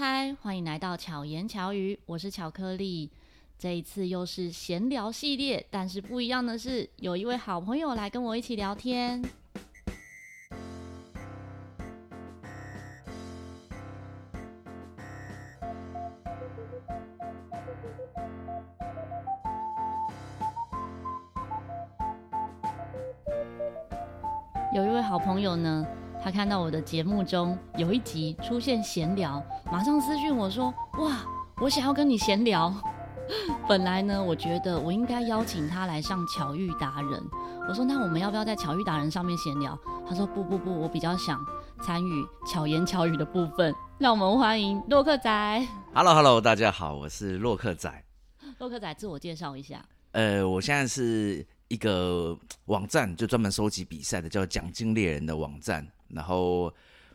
嗨，欢迎来到巧言巧语，我是巧克力。这一次又是闲聊系列，但是不一样的是，有一位好朋友来跟我一起聊天。有一位好朋友呢，他看到我的节目中有一集出现闲聊，马上私讯我说：“哇，我想要跟你闲聊。” 本来呢，我觉得我应该邀请他来上巧遇达人。我说：“那我们要不要在巧遇达人上面闲聊？”他说：“不不不，我比较想参与巧言巧语的部分。”让我们欢迎洛克仔。Hello Hello，大家好，我是洛克仔。洛克仔，自我介绍一下。呃，我现在是一个网站，就专门收集比赛的，叫奖金猎人的网站。然后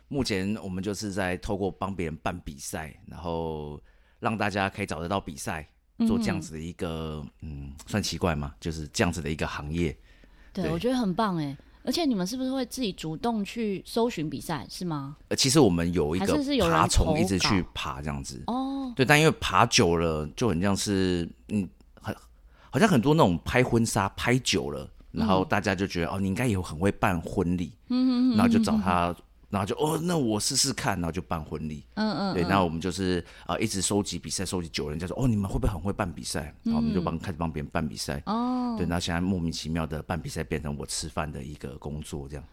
目前我们就是在透过帮别人办比赛，然后让大家可以找得到比赛。做这样子的一个，嗯，嗯，算奇怪吗？就是这样子的一个行业。对，对我觉得很棒哎！而且你们是不是会自己主动去搜寻比赛，是吗？呃，其实我们有一个爬虫，一直去爬这样子。哦，对，但因为爬久了，就很像是，嗯，很好像很多那种拍婚纱拍久了，然后大家就觉得，嗯、哦，你应该也很会办婚礼，嗯嗯，然后就找他。然后就哦，那我试试看，然后就办婚礼。嗯嗯，对，那我们就是啊、呃，一直收集比赛，收集久了，人家说哦，你们会不会很会办比赛？然后我们就帮开始帮别人办比赛。哦，对，那现在莫名其妙的办比赛变成我吃饭的一个工作，这样。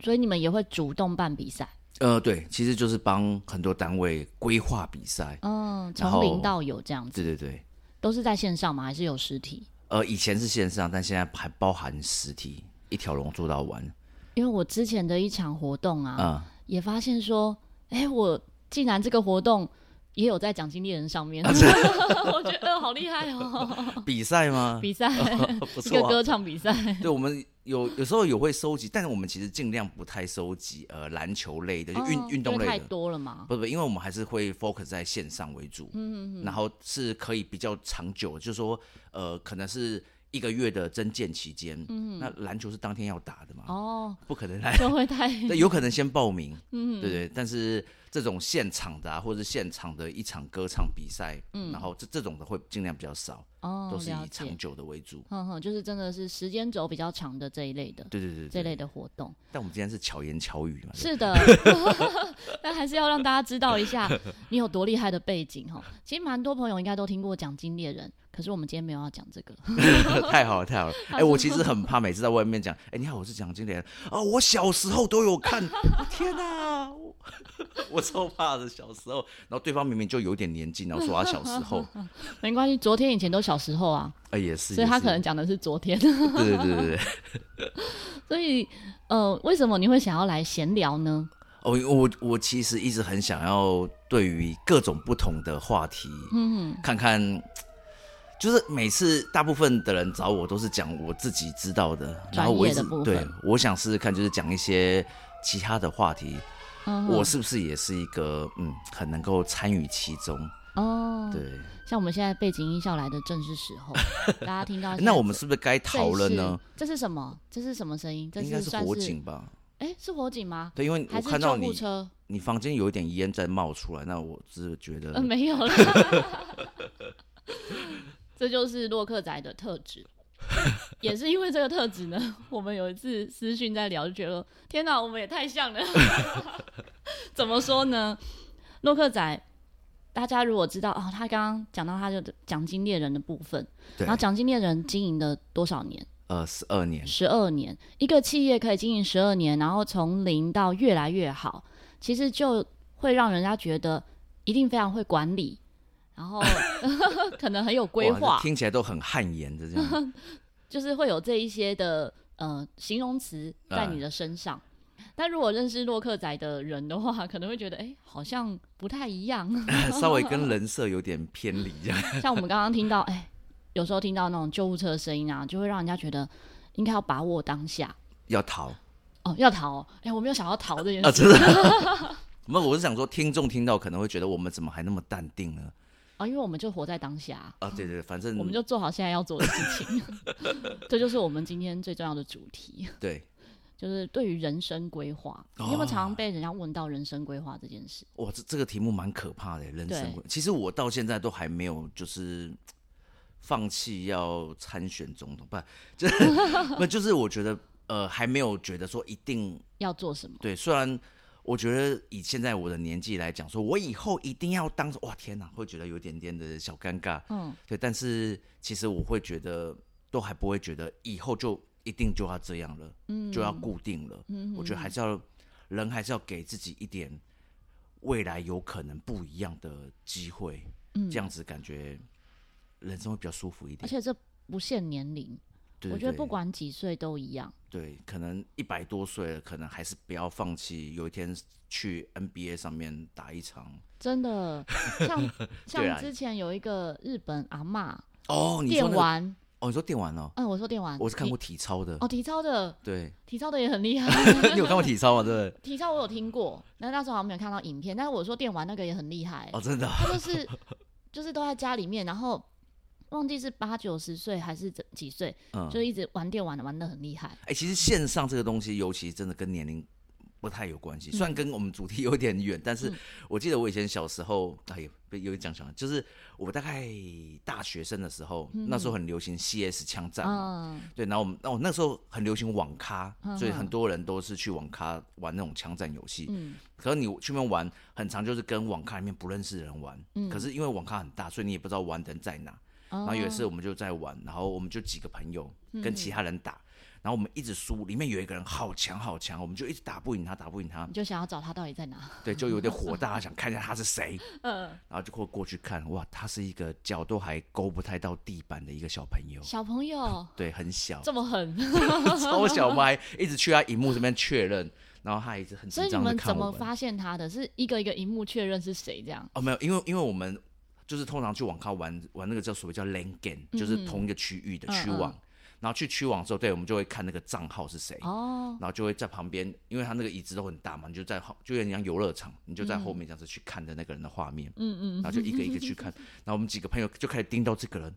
所以你们也会主动办比赛？呃，对，其实就是帮很多单位规划比赛。嗯，从零到有这样子。对对对。都是在线上吗？还是有实体？呃，以前是线上，但现在还包含实体，一条龙做到完。因为我之前的一场活动啊，嗯、也发现说，哎、欸，我竟然这个活动也有在奖金猎人上面，啊、我觉得好厉害哦！比赛吗？比赛，一个歌唱比赛。对，我们有有时候有会收集，但是我们其实尽量不太收集呃篮球类的，就运运、哦、动类的太多了嘛。不不，因为我们还是会 focus 在线上为主，嗯然后是可以比较长久，就是说呃，可能是。一个月的征建期间，嗯，那篮球是当天要打的嘛？哦，不可能来，就会太，对，有可能先报名，嗯，对对。但是这种现场的啊，或者是现场的一场歌唱比赛，嗯，然后这这种的会尽量比较少，哦，都是以长久的为主，哼哼，就是真的是时间轴比较长的这一类的，对对对，这类的活动。但我们今天是巧言巧语嘛？是的，但还是要让大家知道一下你有多厉害的背景哈。其实蛮多朋友应该都听过奖金猎人。可是我们今天没有要讲这个，太好了太好了！哎、欸，我其实很怕每次在外面讲，哎、欸，你好，我是奖金猎人啊，我小时候都有看，天哪，我，我超怕的，小时候，然后对方明明就有点年纪，然后说他小时候，没关系，昨天以前都小时候啊，哎、欸、也是，所以他可能讲的是昨天，对对对对对，所以呃，为什么你会想要来闲聊呢？哦，我我其实一直很想要对于各种不同的话题，嗯，看看。就是每次大部分的人找我都是讲我自己知道的，然后我一直对我想试试看，就是讲一些其他的话题，嗯、我是不是也是一个嗯很能够参与其中哦？对，像我们现在背景音效来的正是时候，大家听到那我们是不是该逃了呢？这是什么？这是什么声音？这是应该是火警吧？哎、欸，是火警吗？对，因为我看到你你房间有一点烟在冒出来，那我是觉得、呃、没有了。这就是洛克仔的特质，也是因为这个特质呢，我们有一次私讯在聊，就觉得天哪，我们也太像了。怎么说呢？洛克仔，大家如果知道哦，他刚刚讲到他的奖金猎人的部分，然后奖金猎人经营了多少年？呃，十二年。十二年，一个企业可以经营十二年，然后从零到越来越好，其实就会让人家觉得一定非常会管理。然后 可能很有规划，听起来都很汗颜的这样，就是会有这一些的呃形容词在你的身上。嗯、但如果认识洛克仔的人的话，可能会觉得哎、欸，好像不太一样，稍微跟人设有点偏离这样。像我们刚刚听到，哎、欸，有时候听到那种救护车的声音啊，就会让人家觉得应该要把握当下，要逃哦，要逃。哎、欸，我没有想要逃这件事。啊，真的？那，我是想说，听众听到可能会觉得我们怎么还那么淡定呢？啊，因为我们就活在当下啊，对对，反正我们就做好现在要做的事情，这就是我们今天最重要的主题。对，就是对于人生规划，哦、你有没有常常被人家问到人生规划这件事？哇，这这个题目蛮可怕的，人生规划。其实我到现在都还没有就是放弃要参选总统，不，就是 不就是我觉得呃还没有觉得说一定要做什么。对，虽然我觉得以现在我的年纪来讲，说我以后一定要当，哇天哪，会觉得有点点的小尴尬。嗯，对，但是其实我会觉得都还不会觉得以后就。一定就要这样了，嗯，就要固定了。嗯，我觉得还是要人还是要给自己一点未来有可能不一样的机会，嗯，这样子感觉人生会比较舒服一点。而且这不限年龄，对对对，我觉得不管几岁都一样。对，可能一百多岁了，可能还是不要放弃，有一天去 NBA 上面打一场。真的，像 像之前有一个日本阿嬷哦，电玩。哦，你说电玩哦？嗯，我说电玩，我是看过体操的。哦，体操的，对，体操的也很厉害。你有看过体操吗？对不对？体操我有听过，那那时候好像没有看到影片。但是我说电玩那个也很厉害。哦，真的。他就是就是都在家里面，然后忘记是八九十岁还是几岁，嗯，就一直玩电玩的，玩的很厉害。哎，其实线上这个东西，尤其真的跟年龄。不太有关系，虽然跟我们主题有点远，嗯、但是我记得我以前小时候，哎呀，有点讲讲，就是我大概大学生的时候，嗯、那时候很流行 CS 枪战，嗯、对，然后我们，那我那时候很流行网咖，嗯、所以很多人都是去网咖玩那种枪战游戏。嗯，可是你去那边玩，很常就是跟网咖里面不认识的人玩。嗯，可是因为网咖很大，所以你也不知道玩的人在哪。嗯、然后有一次我们就在玩，然后我们就几个朋友跟其他人打。嗯然后我们一直输，里面有一个人好强好强，我们就一直打不赢他，打不赢他。你就想要找他到底在哪？对，就有点火大，想看一下他是谁。嗯。然后就过过去看，哇，他是一个脚都还勾不太到地板的一个小朋友。小朋友。对，很小。这么狠。超小麦，一直去他荧幕这边确认，然后他一直很紧张的看我们。所以你们怎么发现他的？是一个一个荧幕确认是谁这样？哦，没有，因为因为我们就是通常去网咖玩玩那个叫所谓叫 LAN game，就是同一个区域的区网。然后去区网之后，对，我们就会看那个账号是谁，哦，然后就会在旁边，因为他那个椅子都很大嘛，你就在后，就有点像游乐场，你就在后面这样子去看的那个人的画面，嗯嗯，然后就一个一个去看，然后我们几个朋友就开始盯到这个人。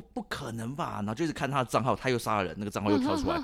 不不可能吧？然后就是看他的账号，他又杀了人，那个账号又 跳出来，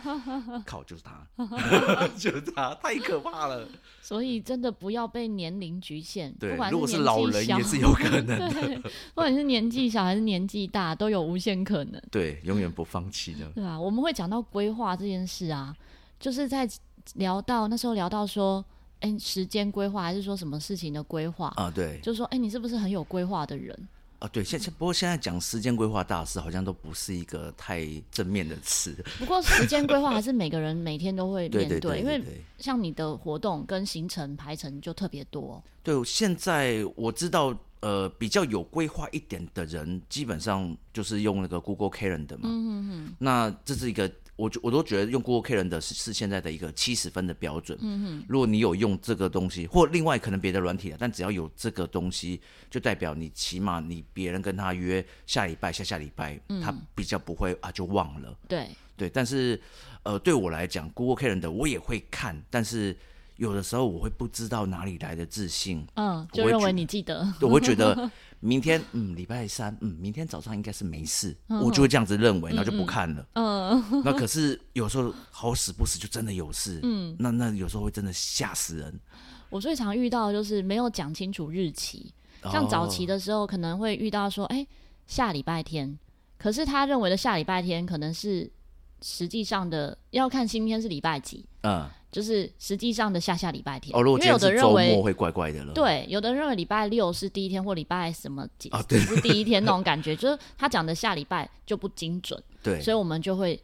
靠，就是他，就是他，太可怕了。所以真的不要被年龄局限，对，不管如果是老人也是有可能的，对，不管是年纪小还是年纪大，都有无限可能。对，永远不放弃的。对啊，我们会讲到规划这件事啊，就是在聊到那时候聊到说，哎，时间规划还是说什么事情的规划啊？对，就是说，哎，你是不是很有规划的人？啊，对，现现不过现在讲时间规划大师好像都不是一个太正面的词。不过时间规划还是每个人每天都会面对，对对对对对，因为像你的活动跟行程排程就特别多。对，现在我知道，呃，比较有规划一点的人，基本上就是用那个 Google Calendar 嘛。嗯嗯嗯。那这是一个。我我都觉得用 Google Calendar 是是现在的一个七十分的标准。嗯嗯，如果你有用这个东西，或另外可能别的软体，但只要有这个东西，就代表你起码你别人跟他约下礼拜、下下礼拜，嗯、他比较不会啊就忘了。对对，但是呃对我来讲，Google Calendar 我也会看，但是有的时候我会不知道哪里来的自信，嗯，就认为你记得，我会觉得。明天，嗯，礼拜三，嗯，明天早上应该是没事，嗯、我就会这样子认为，然后就不看了。嗯，那可是有时候好死不死就真的有事，嗯，那那有时候会真的吓死人。我最常遇到的就是没有讲清楚日期，像早期的时候可能会遇到说，哎、欸，下礼拜天，可是他认为的下礼拜天可能是实际上的要看今天是礼拜几，嗯。就是实际上的下下礼拜天，哦，如果今天是周末会怪怪的了。对，有的人认为礼拜六是第一天，或礼拜什么几、哦、是第一天那种感觉，就是他讲的下礼拜就不精准。对，所以我们就会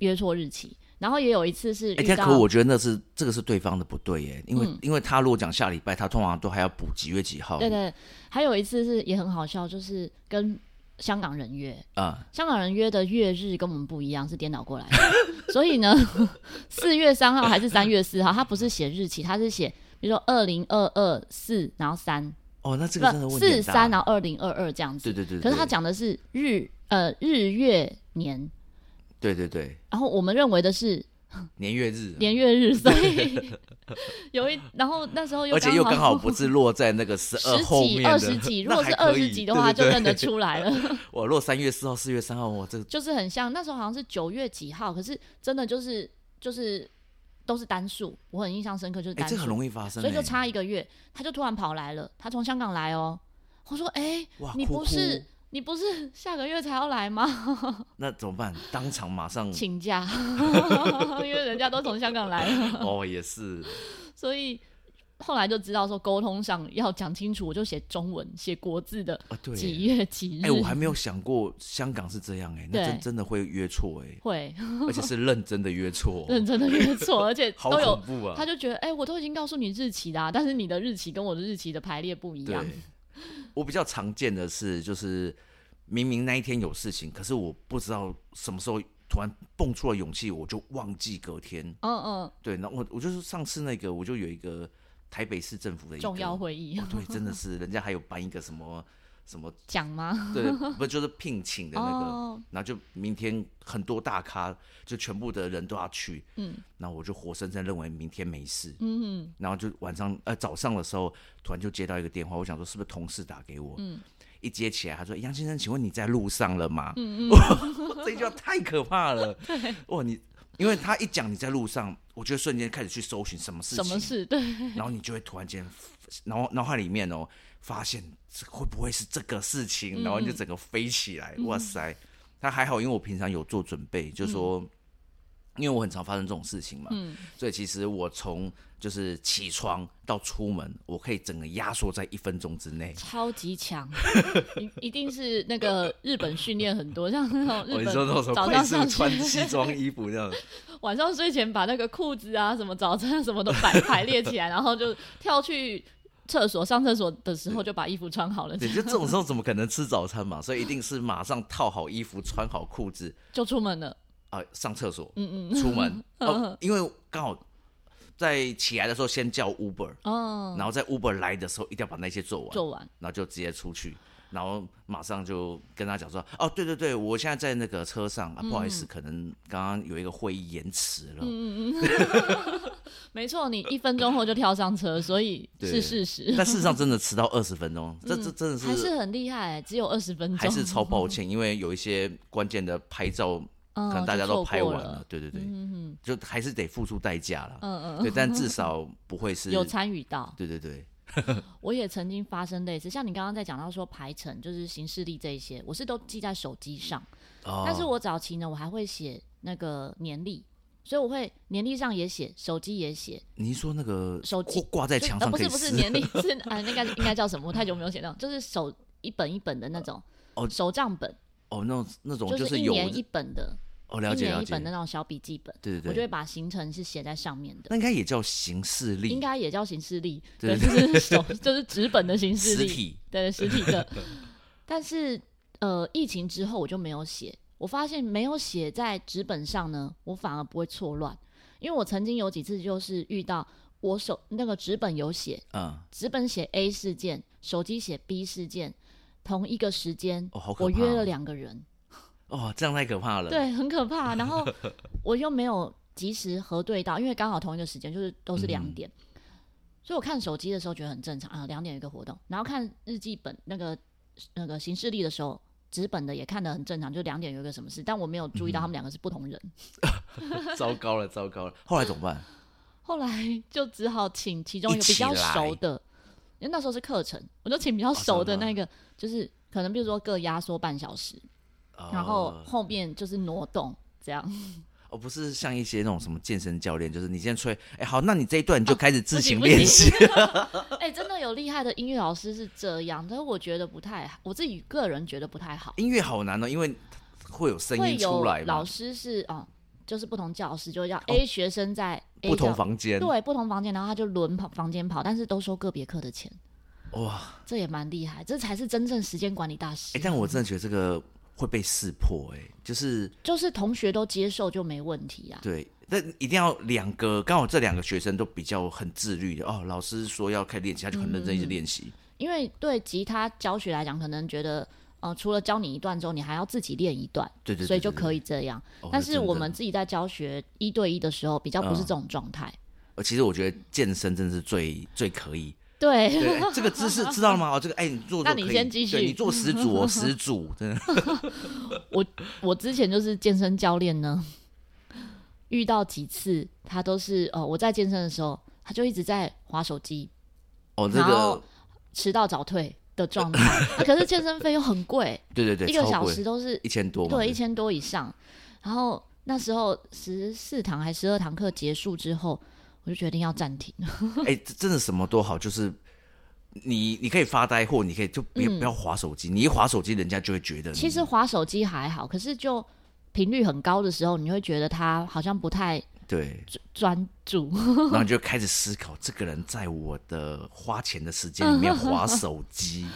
约错日期。然后也有一次是，哎，可我觉得那是这个是对方的不对耶，因为、嗯、因为他如果讲下礼拜，他通常都还要补几月几号。对对，还有一次是也很好笑，就是跟。香港人约啊，香港人约的月日跟我们不一样，是颠倒过来的。所以呢，四月三号还是三月四号，他不是写日期，他是写比如说二零二二四，然后三。哦，那这个真的四三，然后二零二二这样子。对对对。可是他讲的是日呃日月年。对对对。然后我们认为的是。年月日，年月日，所以有一，然后那时候又，而且又刚好不是落在那个十二后面二十几，如果是二十几的话，就认得出来了。我落三月四号、四月三号，我这就是很像那时候好像是九月几号，可是真的就是就是都是单数，我很印象深刻，就是单数，这很容易发生，所以就差一个月，他就突然跑来了，他从香港来哦，我说哎，你不是你不是 下个月才要来吗？那怎么办？当场马上 请假，因为人家都从香港来了。哦，也是，所以。后来就知道说沟通上要讲清楚，我就写中文，写国字的几月几日。哎、欸，我还没有想过香港是这样哎、欸，那真真的会约错哎，会，而且是认真的约错，认真的约错，而且都有。好恐怖啊！他就觉得哎、欸，我都已经告诉你日期啦，但是你的日期跟我的日期的排列不一样。我比较常见的是，就是明明那一天有事情，可是我不知道什么时候突然蹦出了勇气，我就忘记隔天。嗯嗯，对，那我我就是上次那个，我就有一个。台北市政府的一个重要会议，哦，对，真的是人家还有办一个什么什么奖吗？对，不就是聘请的那个，哦，然后就明天很多大咖，就全部的人都要去，嗯，然后我就活生生认为明天没事，嗯，然后就晚上呃早上的时候，突然就接到一个电话，我想说是不是同事打给我，嗯，一接起来他说杨先生，请问你在路上了吗？嗯嗯，这句话太可怕了，哇你。因为他一讲你在路上，我就瞬间开始去搜寻什么事情，什么事？对，然后你就会突然间，然后脑海里面哦，发现会不会是这个事情，然后你就整个飞起来，嗯、哇塞！他还好，因为我平常有做准备，就是说。嗯。因为我很常发生这种事情嘛，嗯，所以其实我从就是起床到出门，我可以整个压缩在一分钟之内，超级强，一 一定是那个日本训练很多，像那种日本早上上穿西装衣服这样，晚上睡前把那个裤子啊、什么早餐什么都摆排列起来，然后就跳去厕所上厕所的时候就把衣服穿好了。对，就这种 时候怎么可能吃早餐嘛？所以一定是马上套好衣服、穿好裤子就出门了。啊，上厕所，嗯嗯，出门。哦，因为刚好在起来的时候先叫 Uber，哦，然后在 Uber 来的时候一定要把那些做完，做完，然后就直接出去，然后马上就跟他讲说，哦，对对对，我现在在那个车上啊，不好意思，可能刚刚有一个会议延迟了，嗯嗯，没错，你一分钟后就跳上车，所以 是事实，但事实上 真的迟到二十分钟，这这真的是还是很厉害，只有二十分钟，还是超抱 歉，因为有一些关键的拍照。可能大家都拍完了，了对对对，嗯、就还是得付出代价了。嗯嗯，对，但至少不会是有参与到。对对对，我也曾经发生类似，像你刚刚在讲到说排程，就是行事历这一些，我是都记在手机上。哦。但是我早期呢，我还会写那个年历，所以我会年历上也写，手机也写。你说那个手机挂在墙上、呃、不是不是年历，是啊，那个应该叫什么？我太久没有写到，就是手一本一本的那种哦，手账本。哦，那种那种就是一年一本的，哦，了解了解，一年一本的那种小笔记本，对对对，我就会把行程是写在上面的。那应该也叫行事历，应该也叫行事历，对，就是手就是纸本的行事历，实体，对，实体的。但是呃，疫情之后我就没有写，我发现没有写在纸本上呢，我反而不会错乱，因为我曾经有几次就是遇到我手那个纸本有写，嗯，纸本写 A 事件，手机写 B 事件。同一个时间，我约了两个人。哦，这样太可怕了。对，很可怕。然后 我又没有及时核对到，因为刚好同一个时间，就是都是两点，嗯，所以我看手机的时候觉得很正常啊，两点有一个活动。然后看日记本那个那个行事历的时候，纸本的也看得很正常，就两点有一个什么事，但我没有注意到他们两个是不同人。嗯、糟糕了，糟糕了。后来怎么办？后来就只好请其中一个比较熟的。因为那时候是课程，我就请比较熟的那个，就是可能比如说各压缩半小时，然后后面就是挪动这样。哦，不是像一些那种什么健身教练，就是你先吹，哎，好，那你这一段你就开始自行练习。哎，真的有厉害的音乐老师是这样，但是我觉得不太好，我自己个人觉得不太好。音乐好难哦，因为会有声音出来。老师是哦。就是不同教室，就叫 A 学生在 A 不同房间，对，不同房间，然后他就轮跑房间跑，但是都收个别课的钱。哇，这也蛮厉害，这才是真正时间管理大师。哎、欸，但我真的觉得这个会被识破、欸，哎，就是就是同学都接受就没问题啊。对，但一定要两个，刚好这两个学生都比较很自律的哦。老师说要开练习，他就很认真一直练习、嗯。因为对吉他教学来讲，可能觉得。呃，除了教你一段之后，你还要自己练一段，对对，对，对，对，所以就可以这样。哦、但是我们自己在教学一对一的时候，比较不是这种状态。呃，其实我觉得健身真的是最最可以。对，对这个姿势知道了吗？哦，这个哎，你做，做，那你先继续，你做十组哦，十组，真的。我我之前就是健身教练呢，遇到几次，他都是哦，我在健身的时候，他就一直在划手机，哦，这个、迟到早退的状态、啊。可是健身费又很贵，对对对，一个小时都是一千多，对，一千多以上。然后那时候十四堂还十二堂课结束之后，我就决定要暂停。哎、欸，真的什么都好，就是。你你可以发呆，或你可以就别不要划手机。嗯、你一划手机，人家就会觉得。其实划手机还好，可是就频率很高的时候，你会觉得他好像不太对专注，然后你就开始思考，这个人在我的花钱的时间里面划 手机，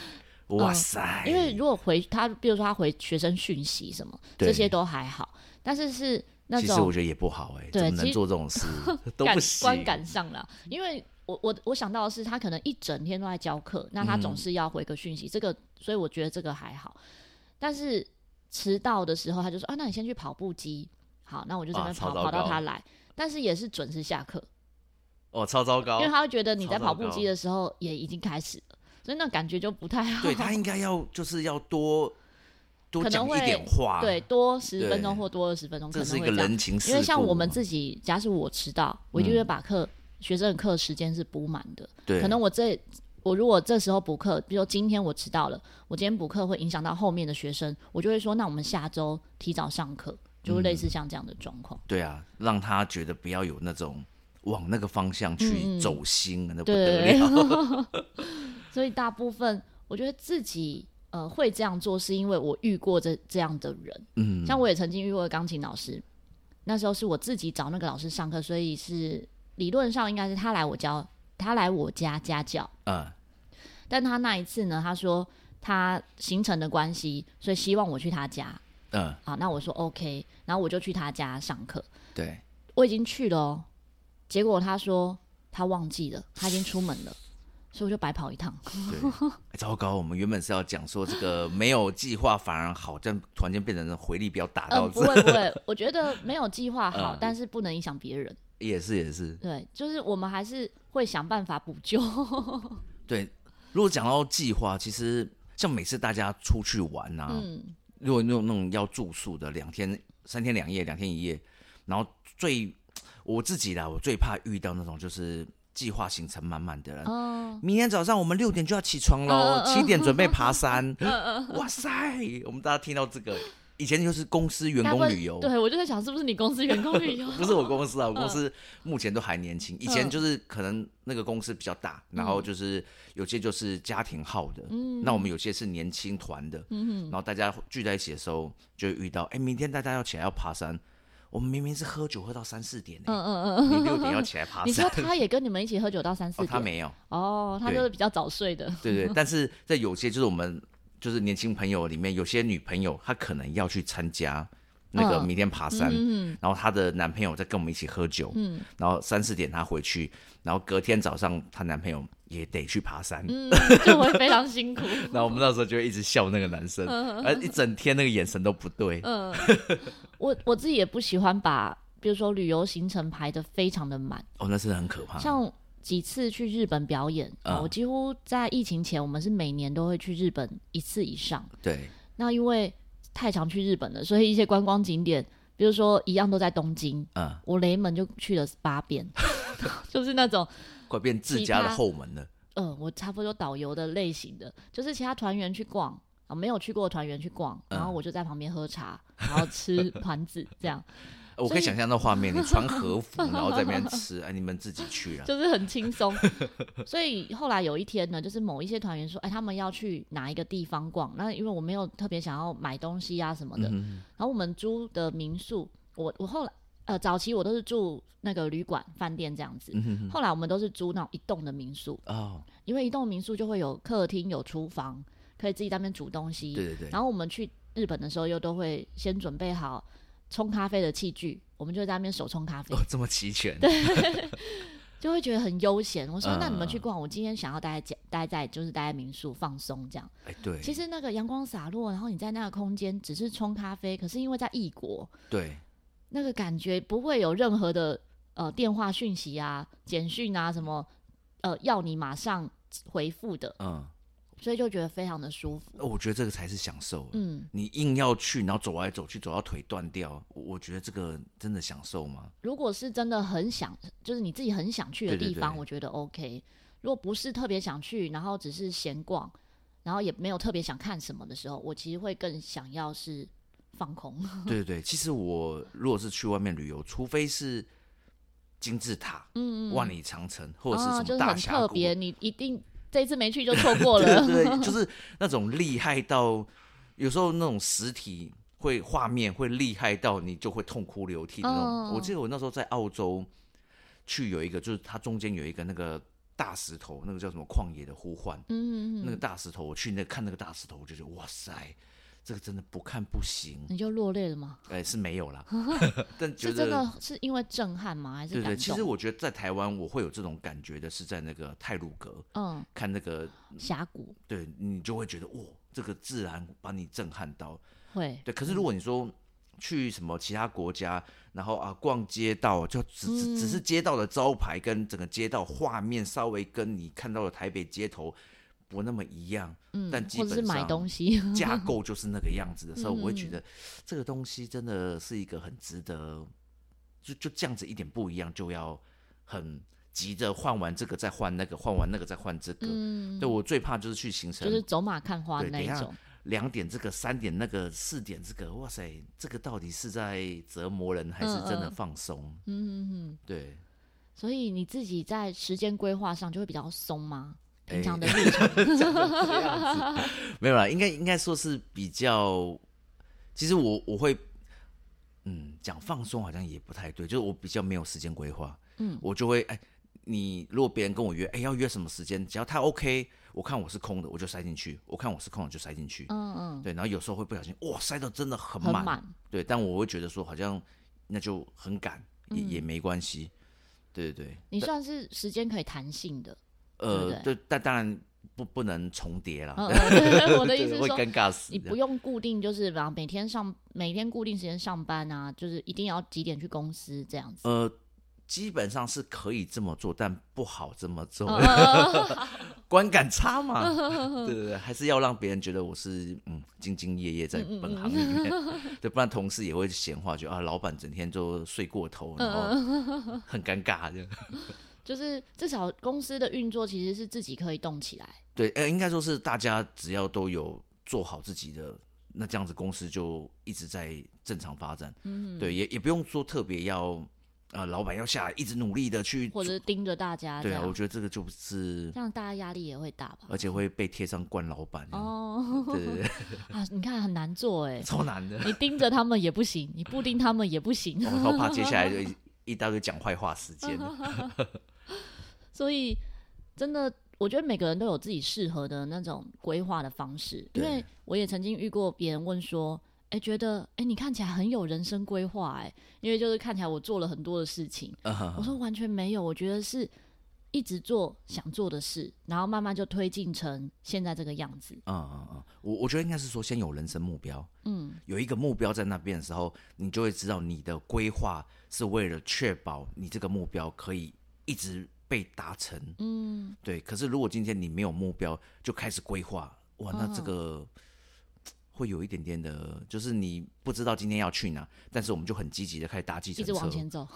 哇塞！因为如果回他，比如说他回学生讯息什么，这些都还好，但是是其实我觉得也不好哎、欸，怎么能做这种事 都不行，观感上了，因为。我我我想到的是，他可能一整天都在教课，那他总是要回个讯息，嗯、这个，所以我觉得这个还好。但是迟到的时候，他就说啊，那你先去跑步机，好，那我就这边跑跑到他来，但是也是准时下课。哦，超糟糕，因为他会觉得你在跑步机的时候也已经开始了，所以那感觉就不太好。对，他应该要就是要多多讲一点话，对，多十分钟或多二十分钟，可能会这样，这是一个人情世故。因为像我们自己，假使我迟到，我就会把课。嗯学生的课时间是补满的，对，可能我这我如果这时候补课，比如说今天我迟到了，我今天补课会影响到后面的学生，我就会说，那我们下周提早上课，就会类似像这样的状况。嗯。对啊，让他觉得不要有那种往那个方向去走心，嗯、那不得了。所以大部分我觉得自己呃会这样做，是因为我遇过这这样的人。嗯，像我也曾经遇过钢琴老师，那时候是我自己找那个老师上课，所以是。理论上应该是他来我教，他来我家家教。嗯，但他那一次呢，他说他行程的关系，所以希望我去他家。嗯，好，那我说 OK，然后我就去他家上课。对，我已经去了哦，结果他说他忘记了，他已经出门了，所以我就白跑一趟。糟糕，我们原本是要讲说这个没有计划反而好，但突然间变成回力镖打到。嗯，不会不会，我觉得没有计划好，嗯，但是不能影响别人。也是也是，对，就是我们还是会想办法补救。对，如果讲到计划，其实像每次大家出去玩啊，嗯，如果那种那种要住宿的，两天三天两夜，两天一夜，然后最我自己啦，我最怕遇到那种就是计划行程满满的人。哦，明天早上我们六点就要起床喽，七点准备爬山。哇塞，我们大家听到这个。以前就是公司员工旅游，对，我就在想是不是你公司员工旅游？不是我公司啊，我公司目前都还年轻。以前就是可能那个公司比较大，然后就是有些就是家庭号的，嗯，那我们有些是年轻团的，嗯，然后大家聚在一起的时候就遇到，哎，明天大家要起来要爬山，我们明明是喝酒喝到三四点，嗯嗯嗯，你六点要起来爬山。你说他也跟你们一起喝酒到三四点？他没有，哦，他就是比较早睡的，对对，但是在有些就是我们。就是年轻朋友里面有些女朋友，她可能要去参加那个明天爬山，嗯、然后她的男朋友在跟我们一起喝酒，嗯、然后三四点她回去，然后隔天早上她男朋友也得去爬山，嗯、就会非常辛苦。然后我们那时候就会一直笑那个男生，而、嗯、一整天那个眼神都不对。嗯，我我自己也不喜欢把，比如说旅游行程排的非常的满，哦，那是很可怕。像。几次去日本表演，嗯，我几乎在疫情前，我们是每年都会去日本一次以上。对，那因为太常去日本了，所以一些观光景点，比如说一样都在东京，嗯，我雷门就去了八遍 就是那种 快变自家的后门了。嗯，我差不多导游的类型的，就是其他团员去逛啊，没有去过团员去逛，然后我就在旁边喝茶，然后吃 团子这样。我可以想象那画面，你穿 和服，然后在那边吃，哎，你们自己去啊，就是很轻松。所以后来有一天呢，就是某一些团员说，哎，他们要去哪一个地方逛，那因为我没有特别想要买东西啊什么的，嗯、然后我们租的民宿，我我后来呃早期我都是住那个旅馆饭店这样子，嗯、后来我们都是租那种一栋的民宿哦，因为一栋民宿就会有客厅有厨房，可以自己在那边煮东西，对对对。然后我们去日本的时候又都会先准备好。冲咖啡的器具，我们就在那边手冲咖啡。哦，这么齐全，对，就会觉得很悠闲。我说，嗯、那你们去逛，我今天想要待在待在就是待在民宿放松这样。哎，对。其实那个阳光洒落，然后你在那个空间只是冲咖啡，可是因为在异国，对，那个感觉不会有任何的呃电话讯息啊、简讯啊什么呃要你马上回复的。嗯，所以就觉得非常的舒服。我觉得这个才是享受。嗯，你硬要去，然后走来走去，走到腿断掉，我觉得这个真的享受吗？如果是真的很想，就是你自己很想去的地方，对对对，我觉得 OK。如果不是特别想去，然后只是闲逛，然后也没有特别想看什么的时候，我其实会更想要是放空。对对对，其实我如果是去外面旅游，除非是金字塔、嗯，万里长城或者是什么大峡谷，啊就是、很特别，你一定。这一次没去就错过了，对，对对，就是那种厉害到有时候那种实体会画面会厉害到你就会痛哭流涕的那种。Oh. 我记得我那时候在澳洲去有一个，就是它中间有一个那个大石头，那个叫什么旷野的呼唤，嗯嗯嗯，那个大石头，我去那看那个大石头，我就觉得哇塞。这个真的不看不行，你就落泪了吗？哎，是没有啦，但觉得是真的是因为震撼吗？还是？对对，其实我觉得在台湾我会有这种感觉的是在那个泰鲁阁，嗯，看那个峡谷，对你就会觉得哇，这个自然把你震撼到，会对。可是如果你说去什么其他国家，然后啊逛街道，就只只只是街道的招牌跟整个街道画面稍微跟你看到的台北街头。不那么一样，嗯，但基本上买东西 架构就是那个样子的时候，我会觉得这个东西真的是一个很值得，就就这样子一点不一样，就要很急着换完这个再换那个，换完那个再换这个。嗯，对，我最怕就是去行程，就是走马看花那一种。两点这个，三点那个，四点这个，哇塞，这个到底是在折磨人还是真的放松？嗯嗯嗯，对。所以你自己在时间规划上就会比较松吗？平常的日常，没有啦，应该应该说是比较。其实我我会，嗯，讲放松好像也不太对，就是我比较没有时间规划。嗯，我就会哎，你如果别人跟我约，哎，要约什么时间，只要他 OK，我看我是空的，我就塞进去；我看我是空的，就塞进去。嗯嗯，对。然后有时候会不小心，哇，塞的真的很满。很满。对，但我会觉得说，好像那就很赶，也、嗯、也没关系。对对对，你算是时间可以弹性的。呃，对，对，但当然不不能重叠了。嗯嗯、我的意思是 说，会尴尬死。你不用固定，就是比方每天上每天固定时间上班啊，就是一定要几点去公司这样子。呃，基本上是可以这么做，但不好这么做，嗯、观感差嘛。对对对，还是要让别人觉得我是嗯兢兢业业在本行里面，对，不然同事也会闲话，就啊，老板整天就睡过头，然后很尴尬这样。就是至少公司的运作其实是自己可以动起来。对，呃，应该说是大家只要都有做好自己的，那这样子公司就一直在正常发展。嗯，对，也也不用说特别要，呃，老板要下来一直努力的去，或者盯着大家。对啊，我觉得这个就是这样，大家压力也会大吧，而且会被贴上惯老板。哦，对对对。啊，你看很难做哎，超难的。你盯着他们也不行，你不盯他们也不行。我超怕接下来就一一大堆讲坏话时间。所以，真的，我觉得每个人都有自己适合的那种规划的方式。因为我也曾经遇过别人问说：“哎、欸，觉得哎、欸，你看起来很有人生规划。”哎，因为就是看起来我做了很多的事情。Uh -huh. 我说完全没有，我觉得是一直做想做的事，然后慢慢就推进成现在这个样子。嗯嗯嗯，我我觉得应该是说，先有人生目标。嗯，有一个目标在那边的时候，你就会知道你的规划是为了确保你这个目标可以一直。被达成，嗯，对。可是如果今天你没有目标就开始规划，哇，那这个会有一点点的，就是你不知道今天要去哪，但是我们就很积极的开始搭计程车，一直往前走，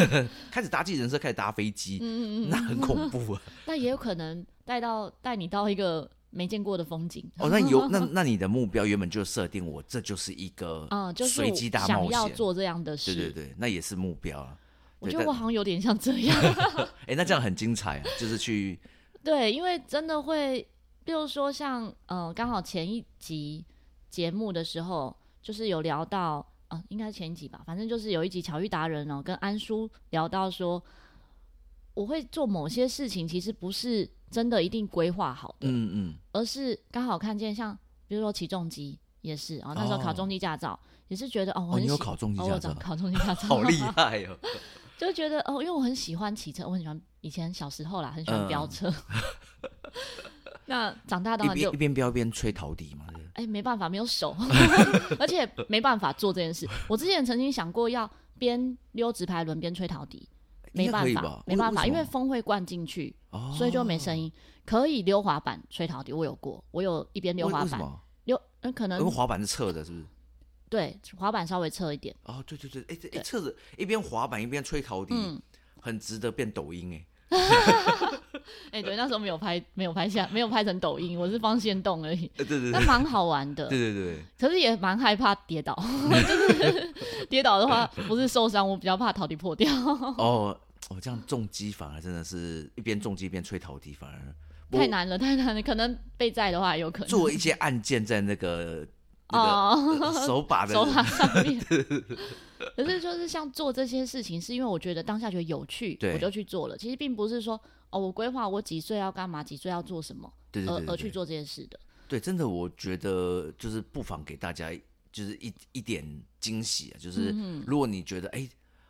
开始搭计程车，开始搭飞机，嗯嗯，那很恐怖啊。那也有可能带到带你到一个没见过的风景。哦，那有那那你的目标原本就设定我这就是一个啊，就是随机大冒险，想要做这样的事，对对对，那也是目标啊。我觉得我好像有点像这样，哎、欸，那这样很精彩啊！就是去，对，因为真的会，比如说像，呃，刚好前一集节目的时候，就是有聊到，呃，应该是前一集吧，反正就是有一集巧遇达人哦，跟安叔聊到说，我会做某些事情，其实不是真的一定规划好的，嗯嗯，而是刚好看见，像比如说起重机也是，然后那时候考中级驾照、哦，也是觉得哦，我很喜欢、哦、你有考中级驾照，哦、考中级驾照，好厉害哦。就觉得哦，因为我很喜欢骑车，我很喜欢以前小时候啦，很喜欢飙车。嗯、那长大当然就一边飙一边吹陶笛嘛。哎、欸，没办法，没有手，而且没办法做这件事。我之前曾经想过要边溜直排轮边吹陶笛，没办法，没办法，因为风会灌进去，哦，所以就没声音。可以溜滑板吹陶笛，我有过，我有一边溜滑板溜，嗯，可能因为滑板是侧的，是不是？对，滑板稍微侧一点。哦，对对对，哎这哎侧着一边滑板一边吹陶笛，嗯，很值得变抖音哎。哎，对，那时候没有拍，没有拍下，没有拍成抖音，我是放线动而已。对对对，那蛮好玩的。对对对，可是也蛮害怕跌倒，就是 跌倒的话不是受伤，我比较怕陶笛破掉。哦哦，这样重击反而真的是一边重击一边吹陶笛，反而太难了，太难了。可能被在的话有可能做一些按键在 那个。哦，手把的手把上面，可是就是像做这些事情，是因为我觉得当下觉得有趣，我就去做了。其实并不是说哦，我规划我几岁要干嘛，几岁要做什么，对对对，而而去做这件事的。对，真的，我觉得就是不妨给大家就是一一点惊喜啊，就是如果你觉得哎，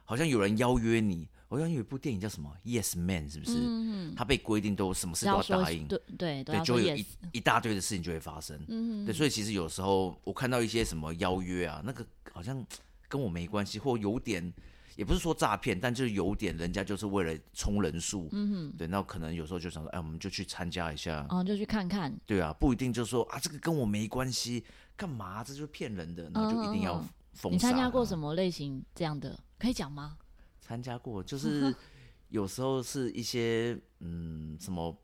好像有人邀约你。好像有一部电影叫什么《Yes Man》，是不是？嗯，他被规定都什么事都要答应，对对对，就会有一一大堆的事情就会发生。嗯，对，所以其实有时候我看到一些什么邀约啊，那个好像跟我没关系，或有点也不是说诈骗，但就是有点人家就是为了冲人数。嗯哼，对，那可能有时候就想说，哎，我们就去参加一下，哦，就去看看。对啊，不一定就是说啊，这个跟我没关系，干嘛？这就是骗人的，然后就一定要封杀。你参加过什么类型这样的？可以讲吗？参加过，就是 有时候是一些嗯什么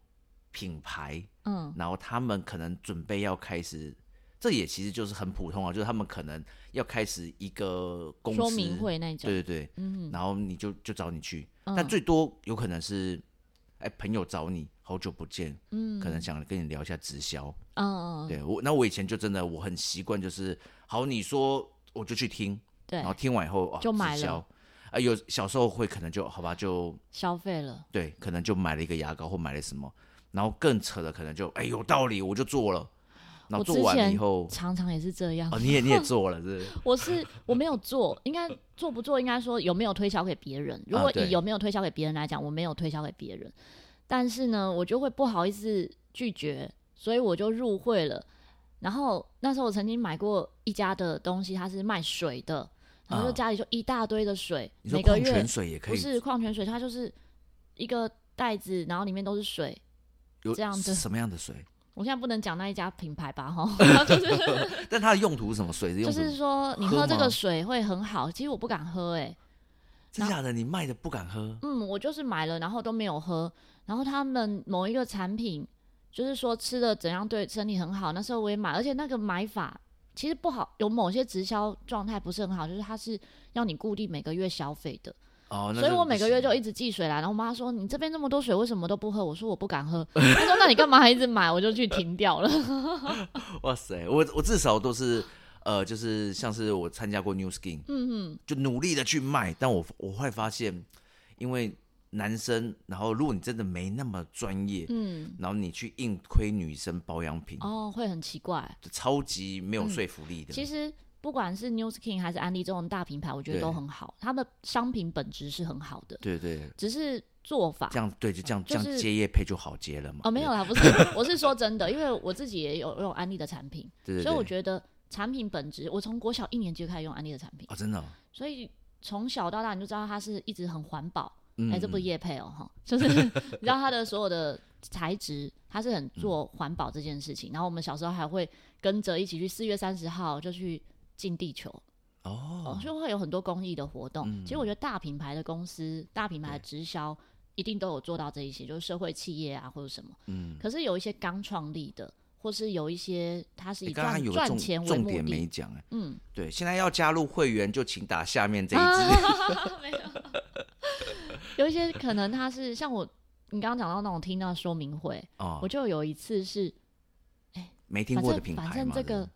品牌，嗯，然后他们可能准备要开始，这也其实就是很普通啊，就是他们可能要开始一个公司说明会那种，对对对，嗯，然后你就就找你去，嗯，但最多有可能是哎朋友找你，好久不见，嗯，可能想跟你聊一下直销，嗯，对我那我以前就真的我很习惯，就是好你说我就去听，对，然后听完以后就买了。啊，有小时候会可能就好吧，就消费了。对，可能就买了一个牙膏或买了什么，然后更扯的可能就哎有道理，我就做了。然后做完了以后，常常也是这样。哦，你也你也做了是？我是我没有做，应该做不做？应该说有没有推销给别人？如果以有没有推销给别人来讲，我没有推销给别人，但是呢，我就会不好意思拒绝，所以我就入会了。然后那时候我曾经买过一家的东西，它是卖水的。然后就家里就一大堆的水，啊、每个月矿泉水也可以，不是矿泉水，它就是一个袋子，然后里面都是水，有这样子什么样的水？我现在不能讲那一家品牌吧，哈，就是，但它的用途是什么？水的用途就是说你喝这个水会很好，其实我不敢喝，欸，哎，真假的？你卖的不敢喝？嗯，我就是买了，然后都没有喝。然后他们某一个产品，就是说吃的怎样对身体很好，那时候我也买，而且那个买法。其实不好，有某些直销状态不是很好，就是它是要你固定每个月消费的。哦，所以我每个月就一直寄水来，然后我妈说：“你这边那么多水，为什么都不喝？”我说：“我不敢喝。”她说：“那你干嘛还一直买？”我就去停掉了。哇塞，我我至少都是呃，就是像是我参加过 New Skin，嗯嗯，就努力的去卖，但我我会发现，因为。男生，然后如果你真的没那么专业，嗯，然后你去硬推女生保养品，哦，会很奇怪，就超级没有说服力的。嗯、其实不管是 New Skin 还是安利这种大品牌，我觉得都很好，它的商品本质是很好的。对对，只是做法这样，对，就这样，就是、这样接业配就好接了嘛。哦，没有啦，不是，我是说真的，因为我自己也有用安利的产品，对对对，所以我觉得产品本质，我从国小一年级就开始用安利的产品哦，真的、哦，所以从小到大你就知道它是一直很环保。哎、欸，这不是叶配哦，哈，就是你知道它的所有的材质，它是很做环保这件事情。然后我们小时候还会跟着一起去四月三十号就去进地球哦，就会有很多公益的活动。嗯、其实我觉得大品牌的公司、大品牌的直销一定都有做到这一些，就是社会企业啊或者什么。嗯。可是有一些刚创立的，或是有一些它是以赚赚钱为目的，重点没讲哎。嗯，对，现在要加入会员就请打下面这一支。没有。有一些可能他是像我，你刚刚讲到那种听到说明会，哦，我就有一次是，哎、欸，没听过的品牌，反正这个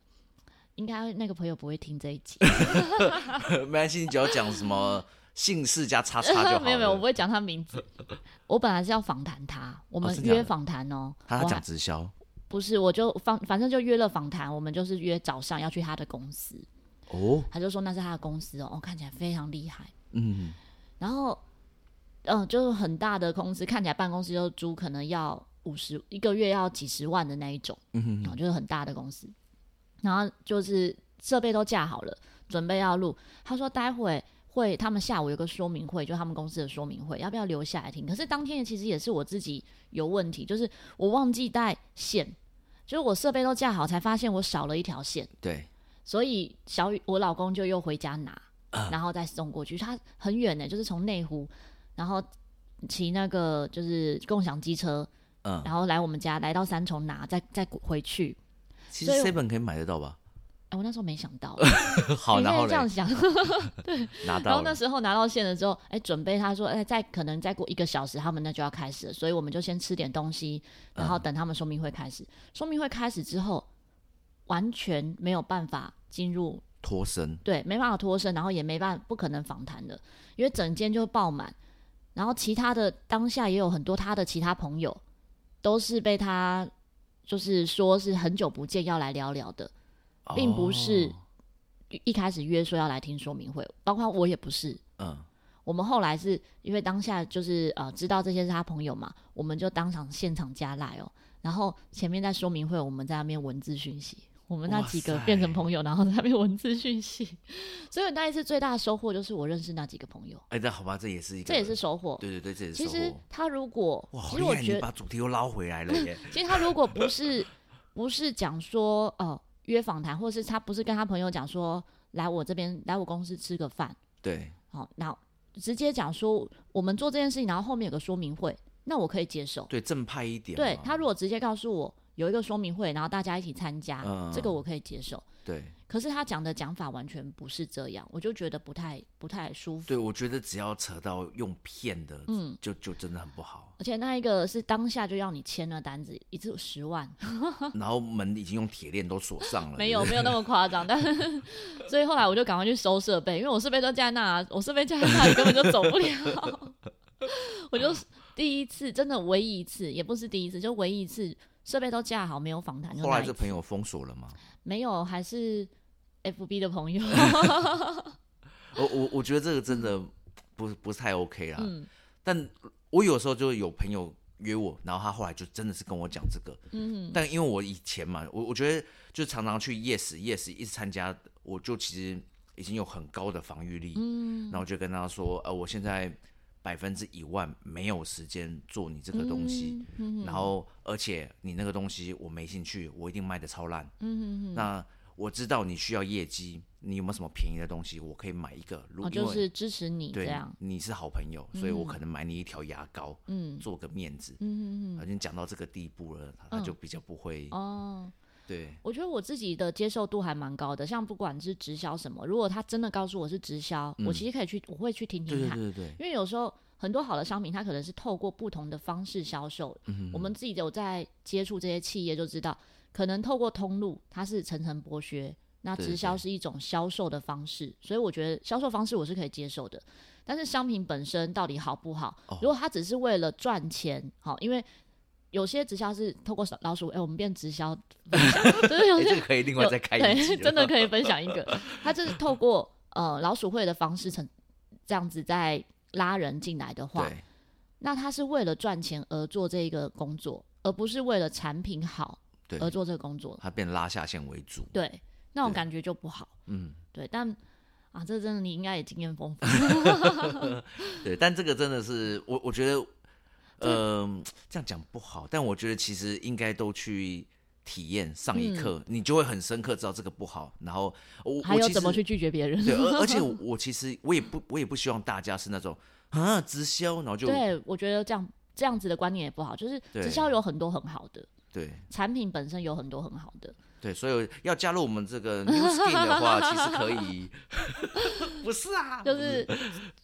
应该那个朋友不会听这一集，没关系，你只要讲什么姓氏加叉叉就。没有没有，我不会讲他名字。我本来是要访谈他，我们约访谈哦。他讲直销？不是，我就放，反正就约了访谈。我们就是约早上要去他的公司。哦，他就说那是他的公司哦，哦看起来非常厉害。嗯，然后。嗯，就是很大的公司，看起来办公室就租，可能要五十一个月要几十万的那一种，嗯哼，就是很大的公司。然后就是设备都架好了，准备要录。他说待会会他们下午有个说明会，就他们公司的说明会，要不要留下来听？可是当天其实也是我自己有问题，就是我忘记带线，就是我设备都架好，才发现我少了一条线。对，所以小雨我老公就又回家拿，呃、然后再送过去。他很远呢，就是从内湖，然后骑那个就是共享机车，嗯，然后来我们家，来到三重拿，再再回去。其实 seven 可以买得到吧？哎，我那时候没想到，好，然后这样想，对，拿到。然后那时候拿到线了之后，哎，准备他说，哎，再可能再过一个小时，他们那就要开始了，所以我们就先吃点东西，然后等他们说明会开始。嗯、说明会开始之后，完全没有办法进入脱身，对，没办法脱身，然后也没办法，不可能访谈的，因为整间就爆满。然后其他的当下也有很多他的其他朋友，都是被他就是说是很久不见要来聊聊的。并不是一开始约说要来听说明会，包括我也不是。嗯，我们后来是因为当下就是呃知道这些是他朋友嘛，我们就当场现场加赖哦。然后前面在说明会，我们在那边文字讯息，我们那几个变成朋友，然后在那边文字讯息。所以那一次最大的收获就是我认识那几个朋友。哎，那好吧，这也是一个，这也是收获。对对对，这也是收获。其实他如果，哇，好厉害，你把主题又捞回来了耶。其实他如果不是不是讲说哦。呃约访谈，或是他不是跟他朋友讲说来我这边来我公司吃个饭，对，好，然后直接讲说我们做这件事情，然后后面有个说明会，那我可以接受，对，正派一点。对，他如果直接告诉我有一个说明会，然后大家一起参加，嗯，这个我可以接受，对。可是他讲的讲法完全不是这样，我就觉得不太不太舒服。对，我觉得只要扯到用骗的，嗯，就就真的很不好。而且那一个是当下就要你签了单子，一次有十万，然后门已经用铁链都锁上了。没有没有那么夸张，但是 所以后来我就赶快去收设备，因为我设备都在那，我设备在那里根本就走不了。我就第一次，真的唯一一次，也不是第一次，就唯一一次设备都架好，没有访谈。后来这朋友封锁了吗？没有，还是。F B 的朋友，我我我觉得这个真的不不是太 OK 啦。嗯，但我有时候就有朋友约我，然后他后来就真的是跟我讲这个。嗯，但因为我以前嘛，我我觉得就常常去 Yes Yes 一直参加，我就其实已经有很高的防御力。嗯，然后我就跟他说，呃，我现在百分之一万没有时间做你这个东西。嗯，然后而且你那个东西我没兴趣，我一定卖的超烂。嗯，那。我知道你需要业绩，你有没有什么便宜的东西？我可以买一个，如果就是支持你这样。你是好朋友，所以我可能买你一条牙膏，嗯，做个面子，嗯嗯嗯。已经讲到这个地步了，他就比较不会哦。对，我觉得我自己的接受度还蛮高的，像不管是直销什么，如果他真的告诉我是直销，我其实可以去，我会去听听看，对对对。因为有时候很多好的商品，它可能是透过不同的方式销售。嗯，我们自己有在接触这些企业就知道。可能透过通路，它是层层剥削。那直销是一种销售的方式，对对对，所以我觉得销售方式我是可以接受的。但是商品本身到底好不好？哦、如果它只是为了赚钱，好，因为有些直销是透过老鼠，哎、欸，我们变直销分享，就是有些、欸、可以另外再开一集，真的可以分 享一个。它就是透过呃老鼠会的方式，成这样子在拉人进来的话，那他是为了赚钱而做这个工作，而不是为了产品好。对，而做这个工作，他变拉下线为主，对，那种感觉就不好。嗯，对，但啊，这真的你应该也经验丰富。对，但这个真的是我，我觉得，嗯、呃，这样讲不好，但我觉得其实应该都去体验上一课，嗯、你就会很深刻知道这个不好。然后我还有怎么去拒绝别人？对，而 而且我，我其实我也不我也不希望大家是那种啊直销，然后就对，我觉得这样这样子的观念也不好，就是直销有很多很好的。对，产品本身有很多很好的。对，所以要加入我们这个 New Skin 的话，其实可以。不是啊，就是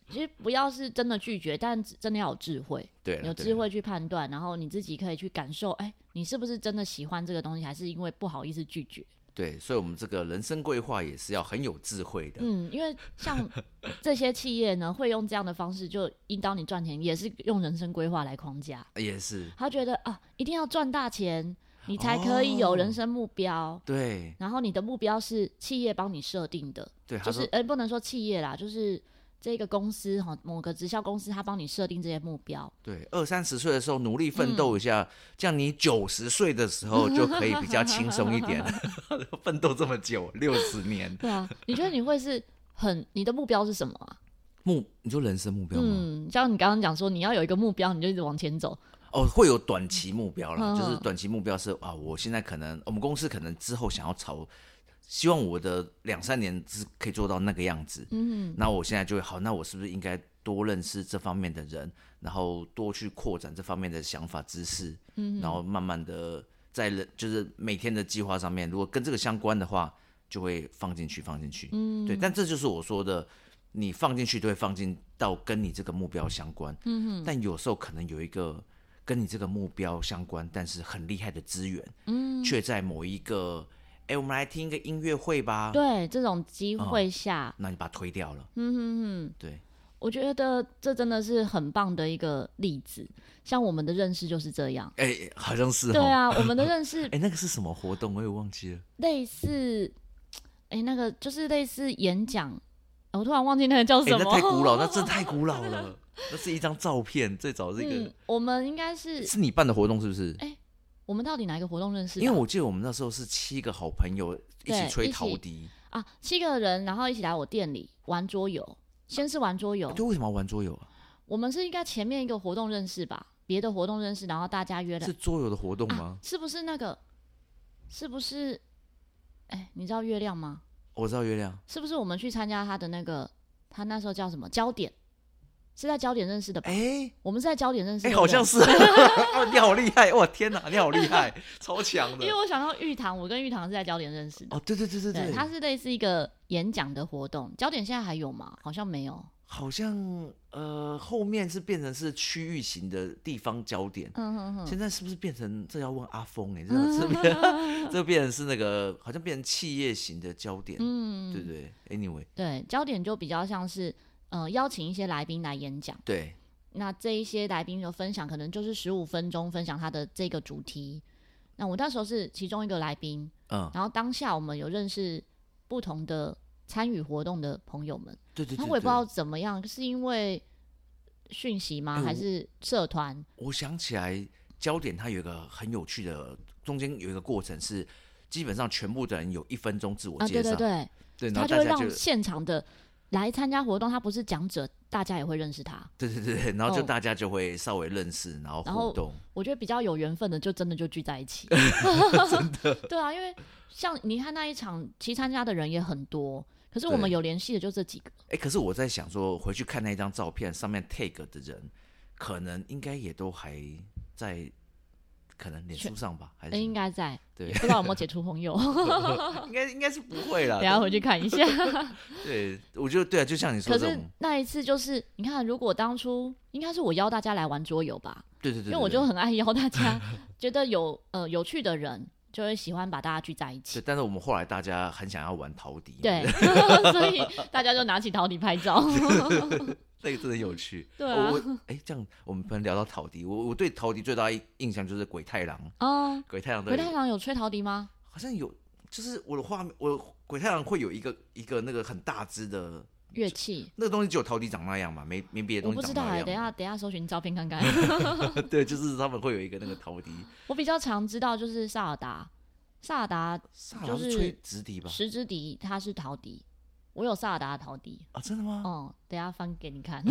其实不要是真的拒绝，但真的要有智慧。对，有智慧去判断，然后你自己可以去感受，哎，你是不是真的喜欢这个东西，还是因为不好意思拒绝？对，所以，我们这个人生规划也是要很有智慧的。嗯，因为像 这些企业呢，会用这样的方式就引导你赚钱，也是用人生规划来框架。也是，他觉得啊，一定要赚大钱，你才可以有人生目标。哦、对，然后你的目标是企业帮你设定的。对，就是，呃，不能说企业啦，就是。这个公司哈，某个直销公司，他帮你设定这些目标。对，二三十岁的时候努力奋斗一下，嗯、这样你九十岁的时候就可以比较轻松一点。奋斗这么久，六十年。对啊，你觉得你会是很，你的目标是什么啊？目，你说人生目标吗？嗯，像你刚刚讲说，你要有一个目标，你就一直往前走。哦，会有短期目标啦，就是短期目标是啊，我现在可能我们公司可能之后想要朝，希望我的两三年是可以做到那个样子。嗯，那我现在就会好，那我是不是应该多认识这方面的人，然后多去扩展这方面的想法知识？嗯，然后慢慢的在人就是每天的计划上面，如果跟这个相关的话，就会放进去，放进去。嗯，对，但这就是我说的，你放进去都会放进到跟你这个目标相关。嗯，但有时候可能有一个。跟你这个目标相关，但是很厉害的资源，嗯，却在某一个，哎、欸，我们来听一个音乐会吧。对，这种机会下、哦，那你把它推掉了。嗯哼哼，对，我觉得这真的是很棒的一个例子。像我们的认识就是这样。哎、欸，好像是。对啊，我们的认识，哎、欸，那个是什么活动？我也忘记了。类似，哎、欸，那个就是类似演讲，我突然忘记那个叫什么。欸、那太古老，那真的太古老了。那是一张照片，最早这个、嗯，我们应该是是你办的活动是不是？哎、欸，我们到底哪一个活动认识？因为我记得我们那时候是七个好朋友一起吹陶笛啊，七个人，然后一起来我店里玩桌游。先是玩桌游，就、啊、为什么要玩桌游啊？我们是应该前面一个活动认识吧？别的活动认识，然后大家约了。是桌游的活动吗、啊？是不是那个？是不是？哎、欸，你知道月亮吗？我知道月亮。是不是我们去参加他的那个？他那时候叫什么？焦点。是在焦点认识的吧？哎、欸，我们是在焦点认识的。哎、欸，好像是。哦，你好厉害！哇，天哪，你好厉害，超强的。因为我想到玉堂，我跟玉堂是在焦点认识的。哦，对对对对对，它是类似一个演讲的活动。焦点现在还有吗？好像没有。好像呃，后面是变成是区域型的地方焦点。嗯哼哼。现在是不是变成？这要问阿峰哎、欸，这这边这变成是那个，好像变成企业型的焦点。嗯，对对，对。Anyway，对，焦点就比较像是。呃，邀请一些来宾来演讲。对，那这一些来宾的分享可能就是十五分钟分享他的这个主题。那我那时候是其中一个来宾，嗯，然后当下我们有认识不同的参与活动的朋友们。对对对，对。那我也不知道怎么样，是因为讯息吗？欸、还是社团？我想起来，焦点它有一个很有趣的，中间有一个过程是，基本上全部的人有一分钟自我介绍。啊、对对对，对，他就会让现场的。来参加活动，他不是讲者，大家也会认识他。对对对，然后就大家就会稍微认识，哦、然后互动。我觉得比较有缘分的，就真的就聚在一起。真的。对啊，因为像你看那一场，其实参加的人也很多，可是我们有联系的就这几个。哎，可是我在想说，回去看那张照片上面 tag 的人，可能应该也都还在。可能脸书上吧，还是、欸、应该在？对，不知道有没有解除朋友？应该应该是不会了。等下回去看一下。对，我觉得对啊，就像你说的。可是那一次就是，你看，如果当初应该是我邀大家来玩桌游吧？对对对，对。因为我就很爱邀大家，觉得有呃有趣的人就会喜欢把大家聚在一起。但是我们后来大家很想要玩陶笛，对，所以大家就拿起陶笛拍照。那个真的有趣，对啊，我哎、欸，这样我们不能聊到陶笛。我我对陶笛最大印象就是鬼太郎啊，鬼太郎，鬼太郎有吹陶笛吗？好像有，就是我的画面，我鬼太郎会有一个一个那个很大只的乐器，那个东西只有陶笛长那样嘛，没没别的东西长那样。我不知道哎、欸，等一下等一下搜寻照片看看。对，就是他们会有一个那个陶笛。我比较常知道就是萨尔达，萨尔达就是吹直笛吧，十支笛，它是陶笛。我有萨尔达的陶笛啊，真的吗？嗯，等下翻给你看。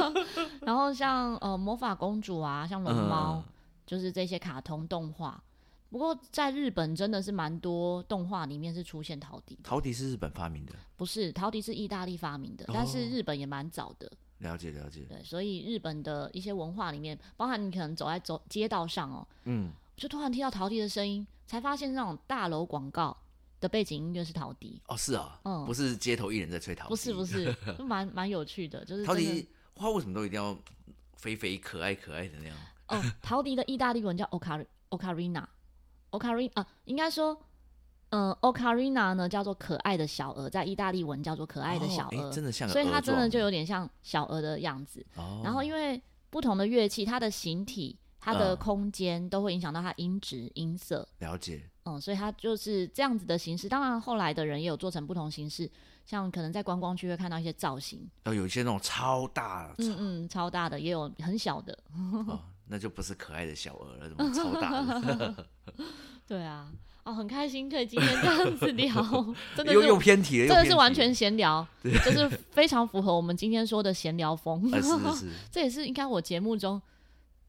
然后像呃魔法公主啊，像龙猫、嗯，就是这些卡通动画。不过在日本真的是蛮多动画里面是出现陶笛。陶笛是日本发明的？不是，陶笛是意大利发明的，哦、但是日本也蛮早的。了解了解。对，所以日本的一些文化里面，包含你可能走在走街道上哦，嗯，就突然听到陶笛的声音，才发现那种大楼广告。的背景音乐是陶笛哦，是啊，嗯，不是街头艺人在吹陶笛，不是不是，蛮蛮有趣的，就是陶笛花为什么都一定要肥肥可爱可爱的那样？哦，陶笛的意大利文叫 ocar ocarina，ocarina 啊，应该说，嗯，ocarina 呢叫做可爱的小鹅，在意大利文叫做可爱的小鹅，哦，真的像，所以它真的就有点像小鹅的样子。哦，然后因为不同的乐器，它的形体。它的空间都会影响到它音质、音色。了解。嗯，所以它就是这样子的形式。当然，后来的人也有做成不同形式，像可能在观光区会看到一些造型。哦，有一些那种超大。嗯嗯，超大的也有很小的。哦，那就不是可爱的小鹅了，什么超大的。对啊。哦，很开心可以今天这样子聊，真的又又偏题了，真的是完全闲聊，就是非常符合我们今天说的闲聊风。是是是，这也是应该我节目中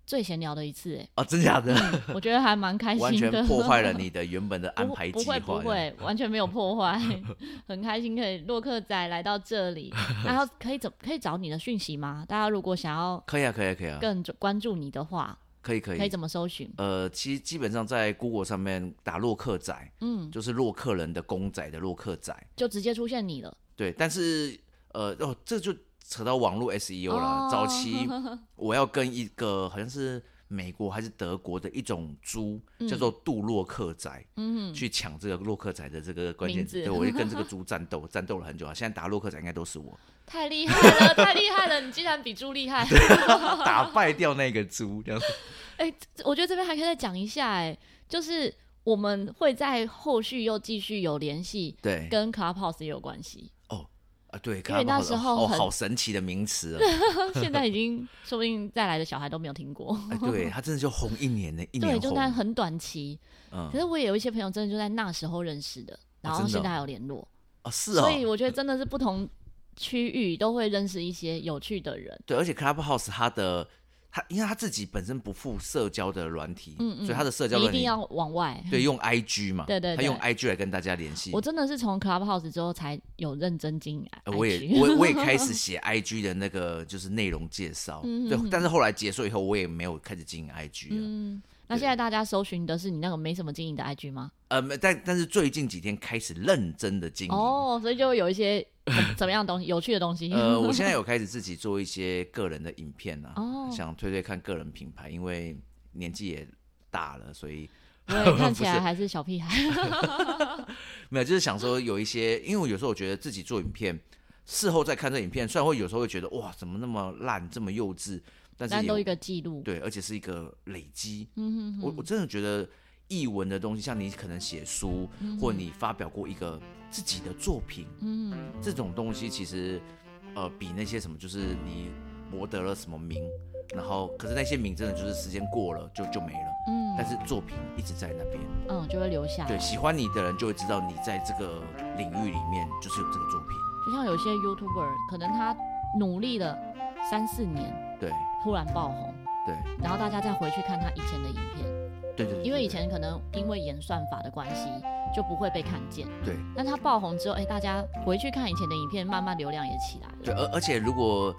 最闲聊的一次哎。哦，真假的？我觉得还蛮开心的。完全破坏了你的原本的安排计划。不会不会，完全没有破坏，很开心可以洛克仔来到这里，然后可以怎可以找你的讯息吗？大家如果想要，可以啊可以啊可以啊，更关注你的话。可以可以，可以怎么搜寻？呃，其实基本上在 Google 上面打洛克仔，嗯，就是洛克人的公仔的洛克仔，就直接出现你了。对，但是呃哦，这就扯到网络 SEO 了。哦、早期 我要跟一个好像是美国还是德国的一种猪，嗯、叫做杜洛克仔，嗯哼，去抢这个洛克仔的这个关键字，对，我就跟这个猪 战斗，战斗了很久啊。现在打洛克仔应该都是我。太厉害了，太厉害了！你竟然比猪厉害，打败掉那个猪这样子。哎、欸，我觉得这边还可以再讲一下、欸，哎，就是我们会在后续又继续有联系，对，跟 Clubhouse 也有关系。对，因为那时候哦，好神奇的名词哦，现在已经说不定再来的小孩都没有听过。哎、对他真的就红一年呢，一年对，就但很短期。嗯，可是我也有一些朋友真的就在那时候认识的，然后现在还有联络。哦，是哦。所以我觉得真的是不同。区域都会认识一些有趣的人，对，而且 Clubhouse 它的它，因为他自己本身不负社交的软体，嗯嗯，所以他的社交软体一定要往外，对，用 IG 嘛，对，对对，他用 IG 来跟大家联系。我真的是从 Clubhouse 之后才有认真经营、呃，我也我我也开始 写 IG 的那个就是内容介绍，嗯、对，但是后来结束以后，我也没有开始经营 IG 了。嗯那现在大家搜寻的是你那个没什么经营的 IG 吗？呃，但但是最近几天开始认真的经营哦，所以就有一些怎么样的东西，有趣的东西。呃，我现在有开始自己做一些个人的影片啊，哦，想推推看个人品牌，因为年纪也大了，所以 看起来还是小屁孩。没有，就是想说有一些，因为我有时候我觉得自己做影片，事后再看这影片，虽然会有时候会觉得哇，怎么那么烂，这么幼稚。但是都一个记录，对，而且是一个累积。嗯哼哼，我我真的觉得译文的东西，像你可能写书，嗯、或你发表过一个自己的作品，嗯，这种东西其实呃比那些什么，就是你博得了什么名，然后可是那些名真的就是时间过了就就没了，嗯，但是作品一直在那边，嗯，就会留下。对，喜欢你的人就会知道你在这个领域里面就是有这个作品。就像有些 YouTuber，可能他努力了三四年，对。突然爆红，对，然后大家再回去看他以前的影片，对对，对，因为以前可能因为演算法的关系，就不会被看见，对。但他爆红之后，哎，大家回去看以前的影片，慢慢流量也起来了。对，而而且如果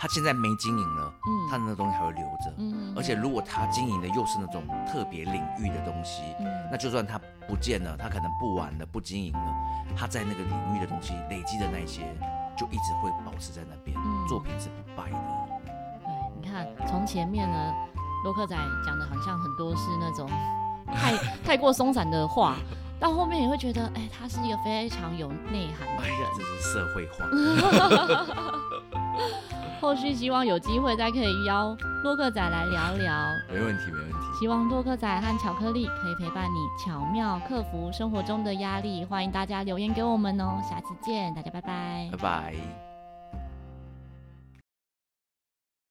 他现在没经营了，嗯，他的那东西还会留着，嗯。而且如果他经营的又是那种特别领域的东西，嗯，那就算他不见了，他可能不玩了，不经营了，他在那个领域的东西累积的那些，就一直会保持在那边，嗯，作品是不败的。看，从前面呢，洛克仔讲的好像很多是那种太 太过松散的话，到后面你会觉得，哎、欸，他是一个非常有内涵的人，这是社会化。后续希望有机会再可以邀洛克仔来聊聊，没问题，没问题。希望洛克仔和巧克力可以陪伴你，巧妙克服生活中的压力。欢迎大家留言给我们哦，下次见，大家拜拜，拜拜。